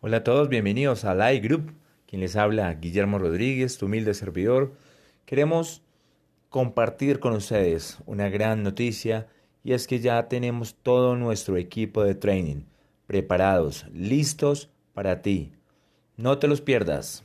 Hola a todos, bienvenidos a Live Group. Quien les habla, Guillermo Rodríguez, tu humilde servidor. Queremos compartir con ustedes una gran noticia y es que ya tenemos todo nuestro equipo de training preparados, listos para ti. No te los pierdas.